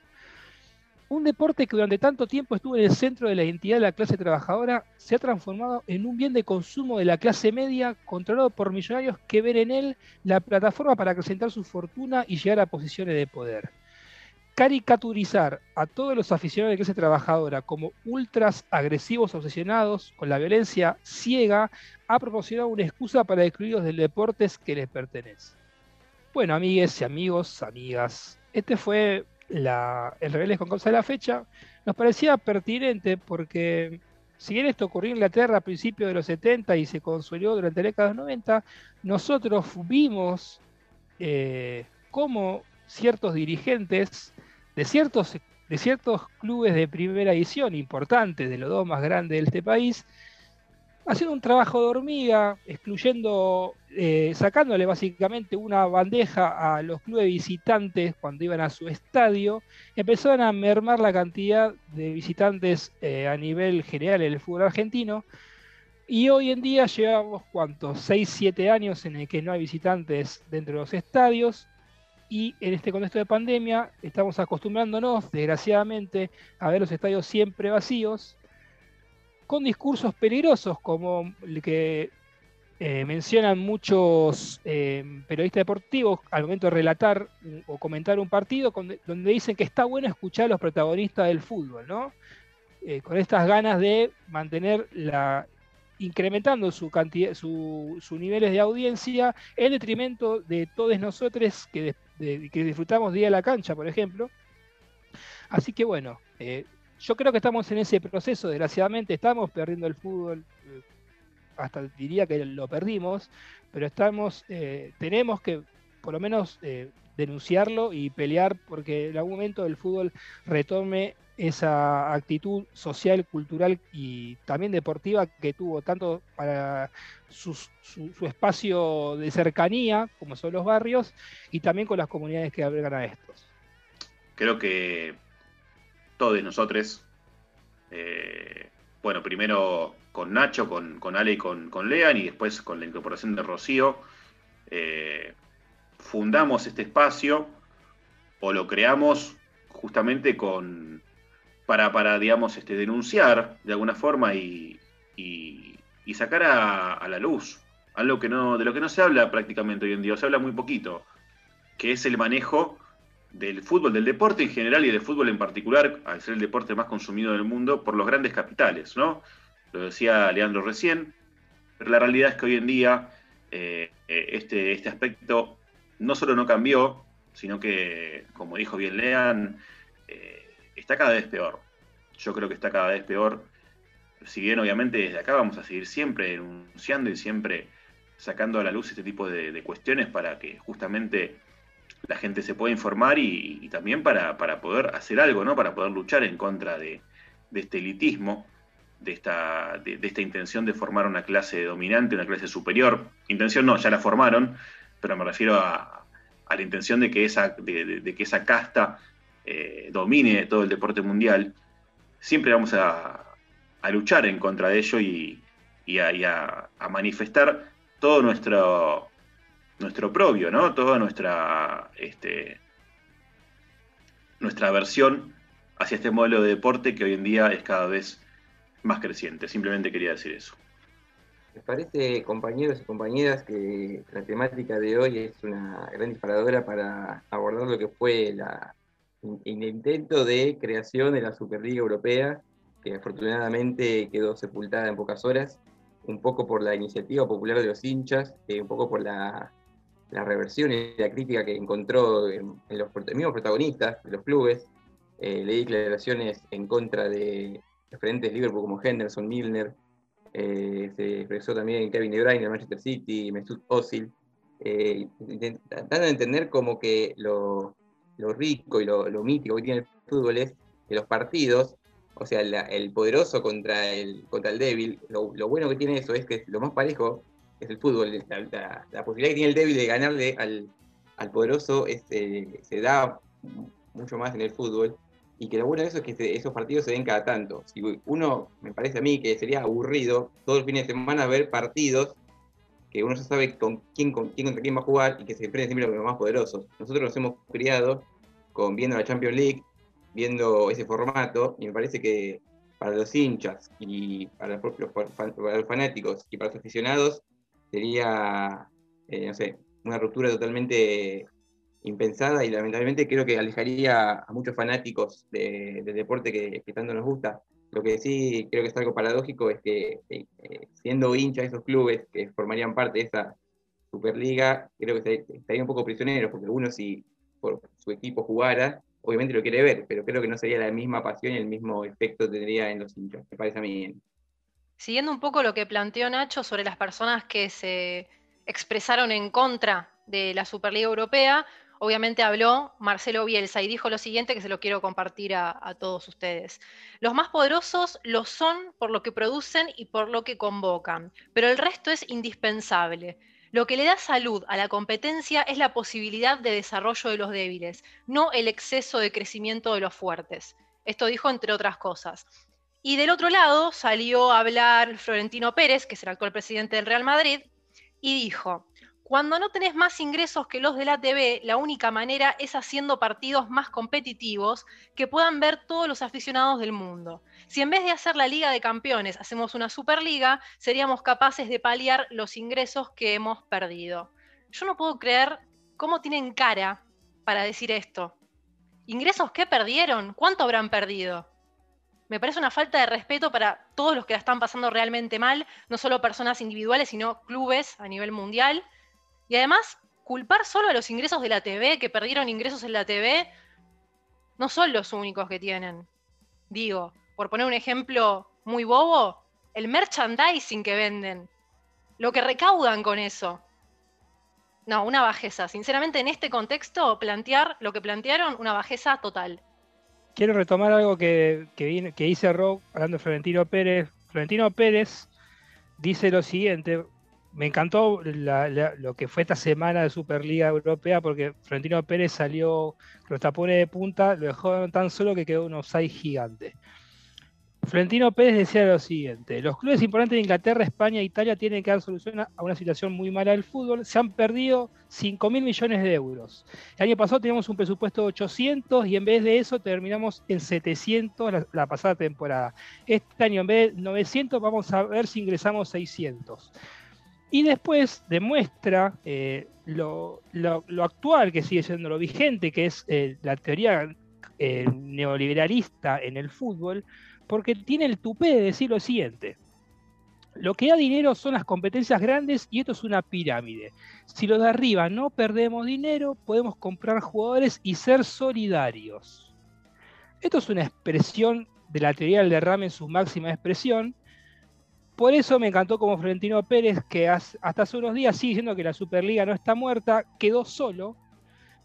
Un deporte que durante tanto tiempo estuvo en el centro de la identidad de la clase trabajadora se ha transformado en un bien de consumo de la clase media controlado por millonarios que ven en él la plataforma para acrecentar su fortuna y llegar a posiciones de poder. Caricaturizar a todos los aficionados de clase trabajadora como ultras agresivos obsesionados con la violencia ciega ha proporcionado una excusa para excluirlos del deporte que les pertenece. Bueno, amigues y amigos, amigas, este fue el Rebeldes con causa de la fecha, nos parecía pertinente porque si bien esto ocurrió en Inglaterra a principios de los 70 y se consolidó durante la década de los 90, nosotros vimos eh, cómo ciertos dirigentes de ciertos, de ciertos clubes de primera edición importantes, de los dos más grandes de este país, haciendo un trabajo de hormiga, excluyendo, eh, sacándole básicamente una bandeja a los clubes visitantes cuando iban a su estadio, empezaron a mermar la cantidad de visitantes eh, a nivel general en el fútbol argentino. Y hoy en día llevamos, ¿cuántos? 6, 7 años en el que no hay visitantes dentro de los estadios. Y en este contexto de pandemia estamos acostumbrándonos, desgraciadamente, a ver los estadios siempre vacíos con discursos peligrosos, como el que eh, mencionan muchos eh, periodistas deportivos al momento de relatar o comentar un partido, donde dicen que está bueno escuchar a los protagonistas del fútbol, ¿no? Eh, con estas ganas de mantener la incrementando su cantidad, sus niveles de audiencia en detrimento de todos nosotros que, que disfrutamos día a la cancha, por ejemplo. Así que bueno, yo creo que estamos en ese proceso, desgraciadamente estamos perdiendo el fútbol, eh, hasta diría que lo perdimos, pero estamos, eh, tenemos que por lo menos eh, denunciarlo y pelear porque en algún momento el fútbol retome esa actitud social, cultural y también deportiva que tuvo tanto para su, espacio de cercanía, como son los barrios, y también con las comunidades que albergan a estos. Creo que todos nosotros, eh, bueno, primero con Nacho, con, Ale y con, Lean, y después con la incorporación de Rocío, eh, fundamos este espacio o lo creamos justamente con para, para digamos, este, denunciar de alguna forma y, sacar a, la luz algo que no, de lo que no se habla prácticamente hoy en día, se habla muy poquito, que es el manejo del fútbol, del deporte en general y del fútbol en particular, al ser el deporte más consumido del mundo, por los grandes capitales, ¿no? Lo decía Leandro recién, pero la realidad es que hoy en día eh, eh, este, este aspecto no solo no cambió, sino que, como dijo bien Lean, eh, está cada vez peor. Yo creo que está cada vez peor. Si bien obviamente desde acá vamos a seguir siempre denunciando y siempre sacando a la luz este tipo de, cuestiones para que justamente la gente se pueda informar y, también para, poder hacer algo, ¿no? Para poder luchar en contra de, este elitismo, de esta, de, esta intención de formar una clase dominante, una clase superior. Intención no, ya la formaron, pero me refiero a, la intención de que esa, de, que esa casta eh, domine todo el deporte mundial, siempre vamos a, luchar en contra de ello y, a, manifestar todo nuestro, nuestro propio, ¿no? Toda nuestra, este, nuestra aversión hacia este modelo de deporte que hoy en día es cada vez más creciente. Simplemente quería decir eso. Me parece, compañeros y compañeras, que la temática de hoy es una gran disparadora para abordar lo que fue la, el intento de creación de la Superliga Europea, que afortunadamente quedó sepultada en pocas horas, un poco por la iniciativa popular de los hinchas, eh, un poco por la, reversión y la crítica que encontró en, los mismos protagonistas de los clubes. Eh, leí declaraciones en contra de referentes Liverpool como Henderson, Milner, eh, se expresó también Kevin De Bruyne, Manchester City, Mesut Özil, tratando de entender como que lo, lo rico y lo, mítico que tiene el fútbol es que los partidos, o sea, el poderoso contra el, contra el débil, lo, bueno que tiene eso es que lo más parejo es el fútbol. La, posibilidad que tiene el débil de ganarle al, poderoso eh, se da mucho más en el fútbol. Y que lo bueno de eso es que esos partidos se den cada tanto. Si uno, me parece a mí que sería aburrido todo el fin de semana ver partidos que uno ya sabe con quién, con quién contra quién va a jugar y que se enfrenten siempre los más poderosos. Nosotros nos hemos criado con viendo la Champions League, viendo ese formato, y me parece que para los hinchas y para los, fanáticos y para los aficionados sería, eh, no sé, una ruptura totalmente impensada y lamentablemente creo que alejaría a muchos fanáticos del deporte que, tanto nos gusta. Lo que sí creo que es algo paradójico es que eh, eh, siendo hincha de esos clubes que formarían parte de esa Superliga, creo que estaría un poco prisioneros, porque uno si por su equipo jugara, obviamente lo quiere ver, pero creo que no sería la misma pasión y el mismo efecto tendría en los hinchas, me parece a mí. Siguiendo un poco lo que planteó Nacho sobre las personas que se expresaron en contra de la Superliga Europea, obviamente habló Marcelo Bielsa y dijo lo siguiente que se lo quiero compartir a, todos ustedes. Los más poderosos lo son por lo que producen y por lo que convocan, pero el resto es indispensable. Lo que le da salud a la competencia es la posibilidad de desarrollo de los débiles, no el exceso de crecimiento de los fuertes. Esto dijo entre otras cosas. Y del otro lado salió a hablar Florentino Pérez, que es el actual presidente del Real Madrid, y dijo, cuando no tenés más ingresos que los de la TV, la única manera es haciendo partidos más competitivos que puedan ver todos los aficionados del mundo. Si en vez de hacer la Liga de Campeones hacemos una Superliga, seríamos capaces de paliar los ingresos que hemos perdido. Yo no puedo creer cómo tienen cara para decir esto. ¿Ingresos qué perdieron? ¿Cuánto habrán perdido? Me parece una falta de respeto para todos los que la están pasando realmente mal, no solo personas individuales, sino clubes a nivel mundial y además, culpar solo a los ingresos de la TV, que perdieron ingresos en la TV, no son los únicos que tienen. Digo, por poner un ejemplo muy bobo, el merchandising que venden, lo que recaudan con eso. No, una bajeza. Sinceramente, en este contexto, plantear lo que plantearon, una bajeza total. Quiero retomar algo que, que, que dice Rob hablando de Florentino Pérez. Florentino Pérez dice lo siguiente, me encantó lo que fue esta semana de Superliga Europea porque Florentino Pérez salió los tapones de punta, lo dejó tan solo que quedó un offside gigante. Florentino Pérez decía lo siguiente, los clubes importantes de Inglaterra, España e Italia tienen que dar solución a una situación muy mala del fútbol. Se han perdido 5 mil millones de euros. El año pasado teníamos un presupuesto de 800 y en vez de eso terminamos en 700 la, pasada temporada. Este año en vez de 900 vamos a ver si ingresamos 600. Y después demuestra eh, lo, actual que sigue siendo lo vigente, que es eh, la teoría eh, neoliberalista en el fútbol, porque tiene el tupé de decir lo siguiente. Lo que da dinero son las competencias grandes y esto es una pirámide. Si los de arriba no perdemos dinero, podemos comprar jugadores y ser solidarios. Esto es una expresión de la teoría del derrame en su máxima expresión. Por eso me encantó como Florentino Pérez, que hasta hace unos días sigue diciendo que la Superliga no está muerta, quedó solo.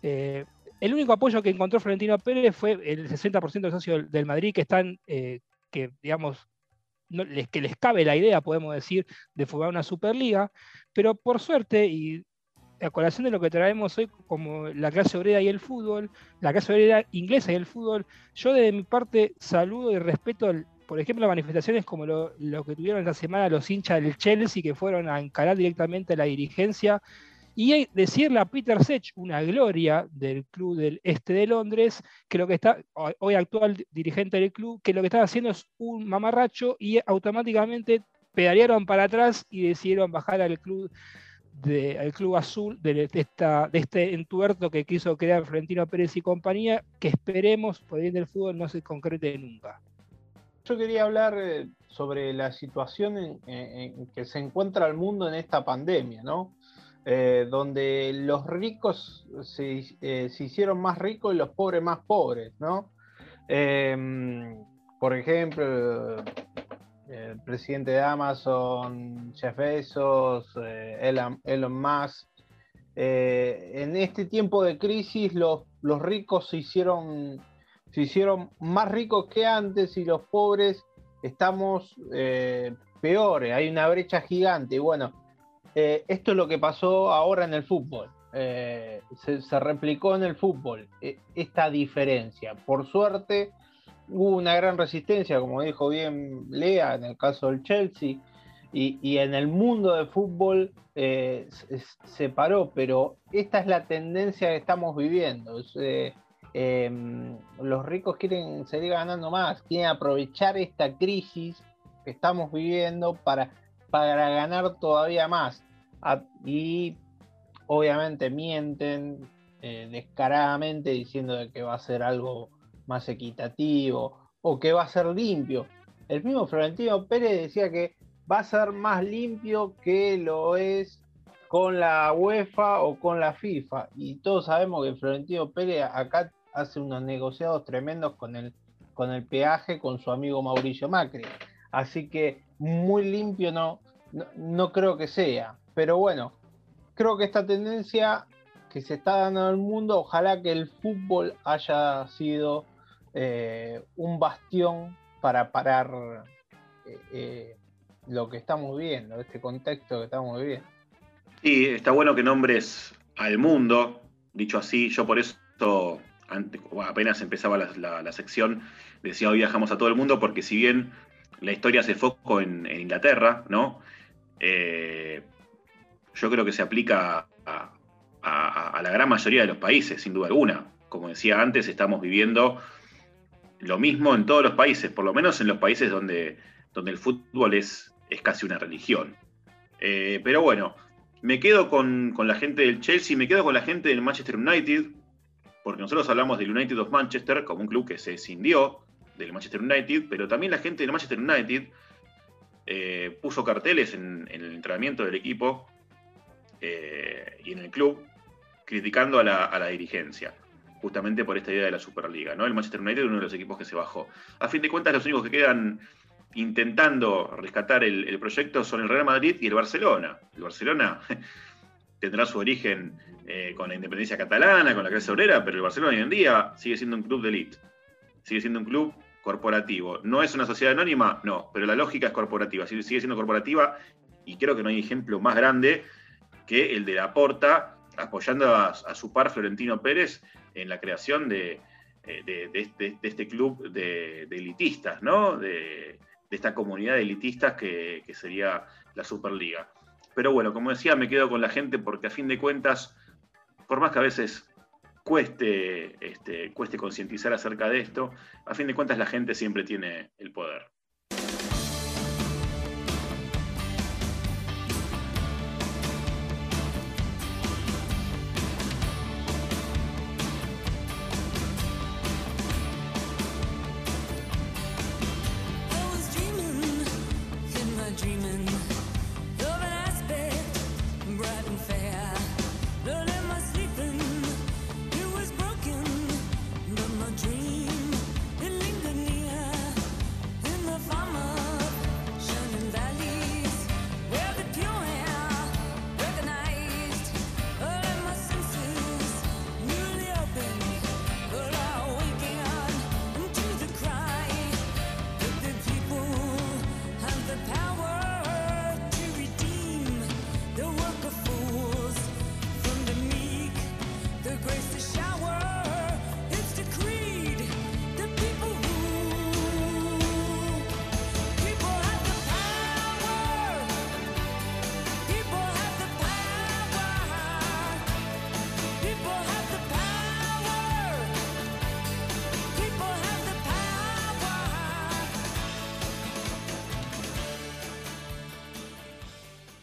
Eh, el único apoyo que encontró Florentino Pérez fue el 60% de socios del Madrid que están eh, que, digamos, que les cabe la idea, podemos decir, de formar una Superliga, pero por suerte, y a colación de lo que traemos hoy como la clase obrera y el fútbol, la clase obrera inglesa y el fútbol, yo de mi parte saludo y respeto, por ejemplo, manifestaciones como lo, que tuvieron esta semana los hinchas del Chelsea, que fueron a encarar directamente a la dirigencia y decirle a Peter Sech, una gloria del club del este de Londres, que lo que está, hoy actual dirigente del club, que lo que está haciendo es un mamarracho y automáticamente pedalearon para atrás y decidieron bajar al club de, club azul de, esta, de este entuerto que quiso crear Florentino Pérez y compañía, que esperemos por el bien del fútbol no se concrete nunca. Yo quería hablar eh, sobre la situación en, que se encuentra el mundo en esta pandemia, ¿no? Eh, donde los ricos eh, se, hicieron más ricos y los pobres más pobres, ¿no? Em, por ejemplo, el presidente de Amazon, Jeff Bezos, eh, Elon, Musk. en este tiempo de crisis, los, los ricos se hicieron, se hicieron más ricos que antes y los pobres estamos peores. Hay una brecha gigante. Y bueno, eh, esto es lo que pasó ahora en el fútbol. Eh, se, replicó en el fútbol eh, esta diferencia. Por suerte hubo una gran resistencia, como dijo bien Lea en el caso del Chelsea, y, en el mundo del fútbol se, paró, pero esta es la tendencia que estamos viviendo. Em, los ricos quieren seguir ganando más, quieren aprovechar esta crisis que estamos viviendo para para ganar todavía más. y obviamente mienten eh, descaradamente diciendo que va a ser algo más equitativo o que va a ser limpio. El mismo Florentino Pérez decía que va a ser más limpio que lo es con la UEFA o con la FIFA. Y todos sabemos que Florentino Pérez acá hace unos negociados tremendos con el, con el peaje con su amigo Mauricio Macri. Así que muy limpio no, no, creo que sea. Pero bueno, creo que esta tendencia que se está dando en el mundo, ojalá que el fútbol haya sido eh, un bastión para parar eh, eh, lo que estamos viviendo, este contexto que estamos viviendo. Sí, está bueno que nombres al mundo, dicho así, yo por eso apenas empezaba la, sección, decía hoy viajamos a todo el mundo, porque si bien la historia se focó en, Inglaterra, ¿no? Eh, yo creo que se aplica a, la gran mayoría de los países, sin duda alguna. Como decía antes, estamos viviendo lo mismo en todos los países, por lo menos en los países donde, donde el fútbol es, es casi una religión. Eh, pero bueno, me quedo con, la gente del Chelsea, me quedo con la gente del Manchester United, porque nosotros hablamos del United of Manchester como un club que se escindió del Manchester United, pero también la gente del Manchester United eh, puso carteles en, el entrenamiento del equipo eh, y en el club criticando a la, dirigencia, justamente por esta idea de la Superliga. ¿no? El Manchester United es uno de los equipos que se bajó. A fin de cuentas, los únicos que quedan intentando rescatar el, proyecto son el Real Madrid y el Barcelona. El Barcelona tendrá su origen eh, con la independencia catalana, con la clase obrera, pero el Barcelona hoy en día sigue siendo un club de élite, sigue siendo un club corporativo. ¿No es una sociedad anónima? No, pero la lógica es corporativa, sigue siendo corporativa y creo que no hay ejemplo más grande que el de la Porta apoyando a, su par Florentino Pérez en la creación de, eh, este, este, club de, elitistas, ¿no? De, esta comunidad de elitistas que, sería la Superliga. Pero bueno, como decía, me quedo con la gente porque a fin de cuentas, por más que a veces cueste, este, cueste concientizar acerca de esto, a fin de cuentas la gente siempre tiene el poder.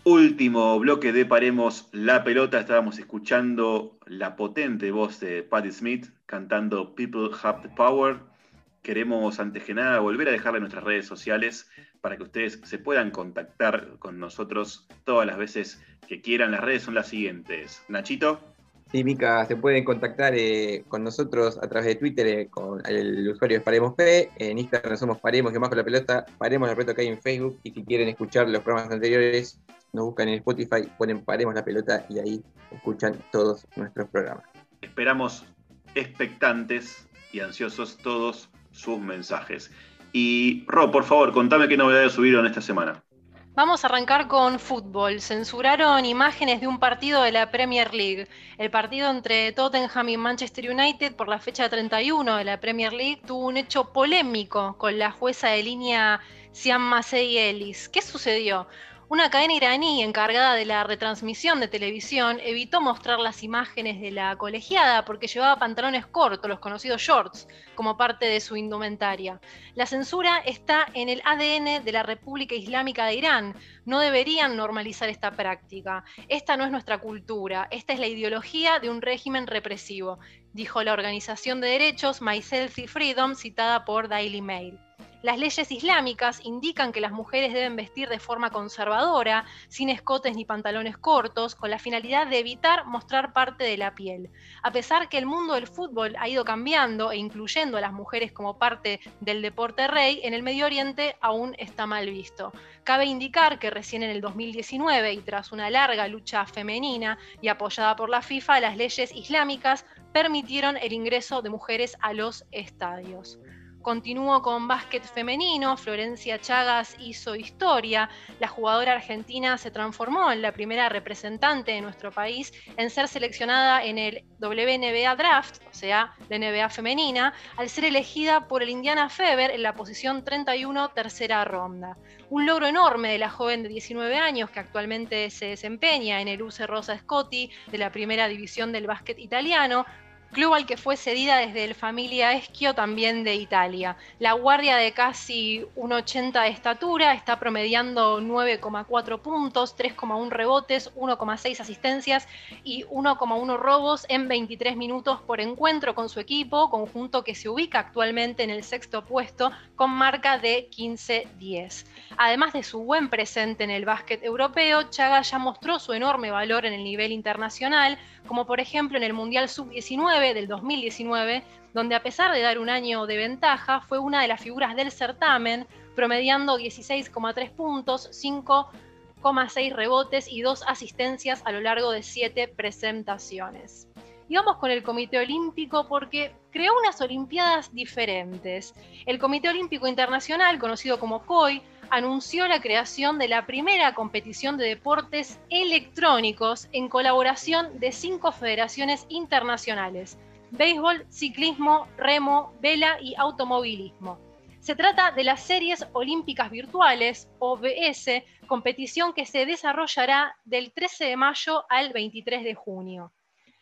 Último bloque de Paremos la Pelota estábamos escuchando la potente voz de Patti Smith cantando People Have the Power. Queremos antes que nada volver a dejarle nuestras redes sociales para que ustedes se puedan contactar con nosotros todas las veces que quieran. Las redes son las siguientes. Nachito. Sí, Mica, se pueden contactar eh, con nosotros a través de Twitter eh, con el usuario Paremos P, en Instagram somos Paremos que más con la pelota, Paremos la pelota que hay en Facebook y si quieren escuchar los programas anteriores nos buscan en Spotify, ponen Paremos la pelota y ahí escuchan todos nuestros programas. Esperamos expectantes y ansiosos todos sus mensajes. Y Ro, por favor, contame qué novedades subieron esta semana. Vamos a arrancar con fútbol. Censuraron imágenes de un partido de la Premier League. El partido entre Tottenham y Manchester United por la fecha 31 de la Premier League tuvo un hecho polémico con la jueza de línea Masei Ellis. ¿Qué sucedió? Una cadena iraní encargada de la retransmisión de televisión evitó mostrar las imágenes de la colegiada porque llevaba pantalones cortos, los conocidos shorts, como parte de su indumentaria. La censura está en el ADN de la República Islámica de Irán. No deberían normalizar esta práctica. Esta no es nuestra cultura, esta es la ideología de un régimen represivo, dijo la organización de derechos My Selfie Freedom citada por Daily Mail. Las leyes islámicas indican que las mujeres deben vestir de forma conservadora, sin escotes ni pantalones cortos, con la finalidad de evitar mostrar parte de la piel. A pesar que el mundo del fútbol ha ido cambiando e incluyendo a las mujeres como parte del deporte rey, en el Medio Oriente aún está mal visto. Cabe indicar que recién en el 2019 y tras una larga lucha femenina y apoyada por la FIFA, las leyes islámicas permitieron el ingreso de mujeres a los estadios. Continúo con básquet femenino, Florencia Chagas hizo historia, la jugadora argentina se transformó en la primera representante de nuestro país en ser seleccionada en el WNBA Draft, o sea, la NBA femenina, al ser elegida por el Indiana Fever en la posición 31, tercera ronda. Un logro enorme de la joven de 19 años que actualmente se desempeña en el UC Rosa Scotti de la primera división del básquet italiano, club al que fue cedida desde el familia Eschio también de Italia. La guardia de casi 1,80 de estatura está promediando 9,4 puntos, 3,1 rebotes, 1,6 asistencias y 1,1 robos en 23 minutos por encuentro con su equipo, conjunto que se ubica actualmente en el sexto puesto con marca de 15-10. Además de su buen presente en el básquet europeo, Chaga ya mostró su enorme valor en el nivel internacional, como por ejemplo en el Mundial Sub-19 del 2019, donde a pesar de dar un año de ventaja, fue una de las figuras del certamen, promediando 16,3 puntos, 5 6,6 rebotes y 2 asistencias a lo largo de 7 presentaciones. Y vamos con el Comité Olímpico porque creó unas Olimpiadas diferentes. El Comité Olímpico Internacional, conocido como COI, anunció la creación de la primera competición de deportes electrónicos en colaboración de cinco federaciones internacionales, béisbol, ciclismo, remo, vela y automovilismo. Se trata de las Series Olímpicas Virtuales, OBS, competición que se desarrollará del 13 de mayo al 23 de junio.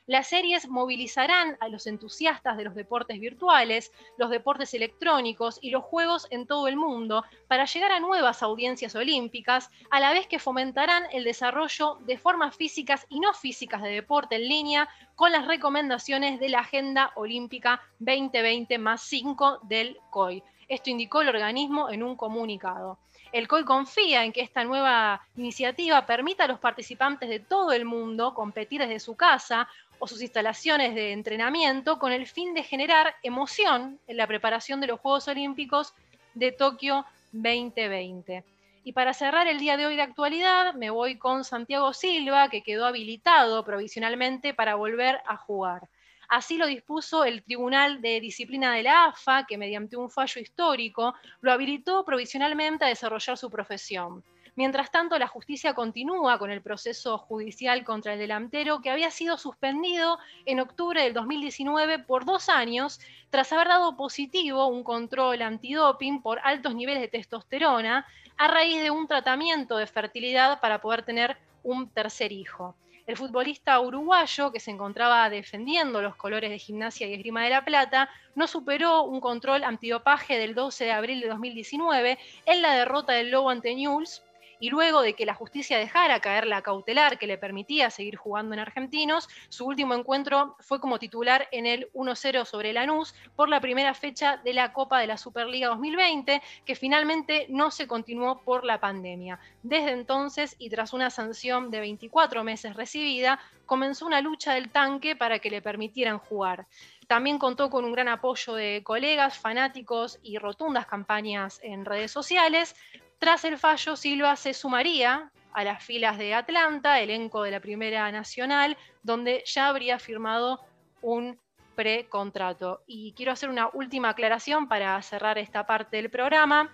Las series movilizarán a los entusiastas de los deportes virtuales, los deportes electrónicos y los juegos en todo el mundo para llegar a nuevas audiencias olímpicas, a la vez que fomentarán el desarrollo de formas físicas y no físicas de deporte en línea con las recomendaciones de la Agenda Olímpica 2020 más 5 del COI. Esto indicó el organismo en un comunicado. El COI confía en que esta nueva iniciativa permita a los participantes de todo el mundo competir desde su casa o sus instalaciones de entrenamiento con el fin de generar emoción en la preparación de los Juegos Olímpicos de Tokio 2020. Y para cerrar el día de hoy de actualidad, me voy con Santiago Silva, que quedó habilitado provisionalmente para volver a jugar. Así lo dispuso el Tribunal de Disciplina de la AFA, que mediante un fallo histórico lo habilitó provisionalmente a desarrollar su profesión. Mientras tanto, la justicia continúa con el proceso judicial contra el delantero que había sido suspendido en octubre del 2019 por dos años tras haber dado positivo un control antidoping por altos niveles de testosterona a raíz de un tratamiento de fertilidad para poder tener un tercer hijo. El futbolista uruguayo, que se encontraba defendiendo los colores de gimnasia y esgrima de la plata, no superó un control antidopaje del 12 de abril de 2019 en la derrota del Lobo ante Newell's y luego de que la justicia dejara caer la cautelar que le permitía seguir jugando en Argentinos, su último encuentro fue como titular en el 1-0 sobre Lanús por la primera fecha de la Copa de la Superliga 2020, que finalmente no se continuó por la pandemia. Desde entonces, y tras una sanción de 24 meses recibida, comenzó una lucha del tanque para que le permitieran jugar. También contó con un gran apoyo de colegas, fanáticos y rotundas campañas en redes sociales, tras el fallo, Silva se sumaría a las filas de Atlanta, elenco de la Primera Nacional, donde ya habría firmado un precontrato. Y quiero hacer una última aclaración para cerrar esta parte del programa.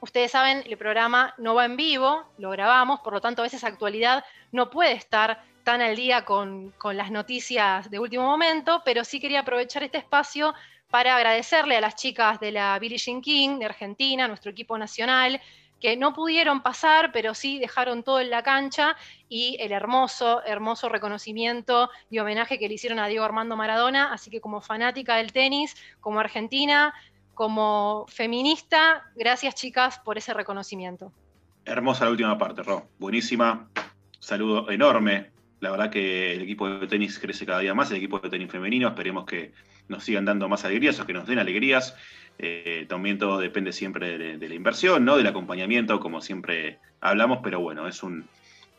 Ustedes saben, el programa no va en vivo, lo grabamos, por lo tanto a veces actualidad no puede estar tan al día con, las noticias de último momento, pero sí quería aprovechar este espacio para agradecerle a las chicas de la Billie Jean King de Argentina, nuestro equipo nacional, que no pudieron pasar, pero sí dejaron todo en la cancha y el hermoso, hermoso reconocimiento y homenaje que le hicieron a Diego Armando Maradona. Así que como fanática del tenis, como argentina, como feminista, gracias chicas por ese reconocimiento. Hermosa la última parte, Ro. Buenísima. Saludo enorme. La verdad que el equipo de tenis crece cada día más, el equipo de tenis femenino. Esperemos que nos sigan dando más alegrías o que nos den alegrías. Eh, también todo depende siempre de, la inversión, ¿no? Del acompañamiento, como siempre hablamos, pero bueno, es un,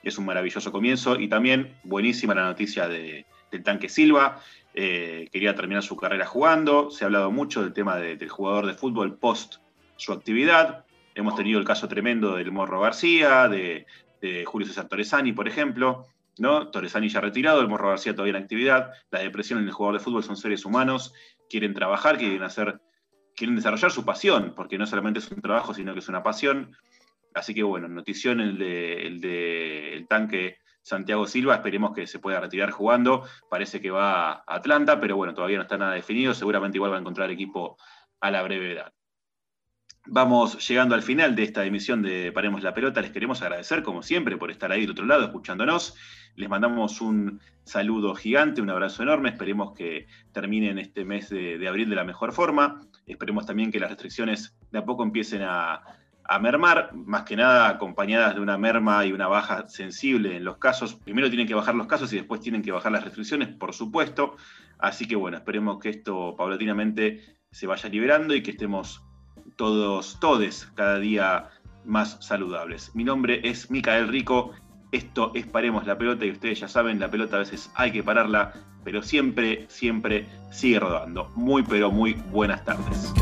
es un maravilloso comienzo. Y también buenísima la noticia de, del tanque Silva. Eh, quería terminar su carrera jugando. Se ha hablado mucho del tema del jugador de fútbol post su actividad. Hemos tenido el caso tremendo del Morro García, de, de Julio César Torresani, por ejemplo. ¿no? Torresani ya retirado, el Morro García todavía en actividad. La depresión en el jugador de fútbol son seres humanos, quieren trabajar, quieren hacer quieren desarrollar su pasión, porque no solamente es un trabajo, sino que es una pasión. Así que bueno, notición el de, el de el tanque Santiago Silva, esperemos que se pueda retirar jugando. Parece que va a Atlanta, pero bueno, todavía no está nada definido. Seguramente igual va a encontrar equipo a la brevedad. Vamos llegando al final de esta emisión de Paremos la Pelota. Les queremos agradecer, como siempre, por estar ahí del otro lado escuchándonos. Les mandamos un saludo gigante, un abrazo enorme. Esperemos que terminen este mes de, abril de la mejor forma. Esperemos también que las restricciones de a poco empiecen a, mermar, más que nada acompañadas de una merma y una baja sensible en los casos. Primero tienen que bajar los casos y después tienen que bajar las restricciones, por supuesto. Así que bueno, esperemos que esto paulatinamente se vaya liberando y que estemos todos, todes, cada día más saludables. Mi nombre es Micael Rico, esto es Paremos la Pelota y ustedes ya saben, la pelota a veces hay que pararla, pero siempre, siempre sigue rodando. Muy, pero muy buenas tardes.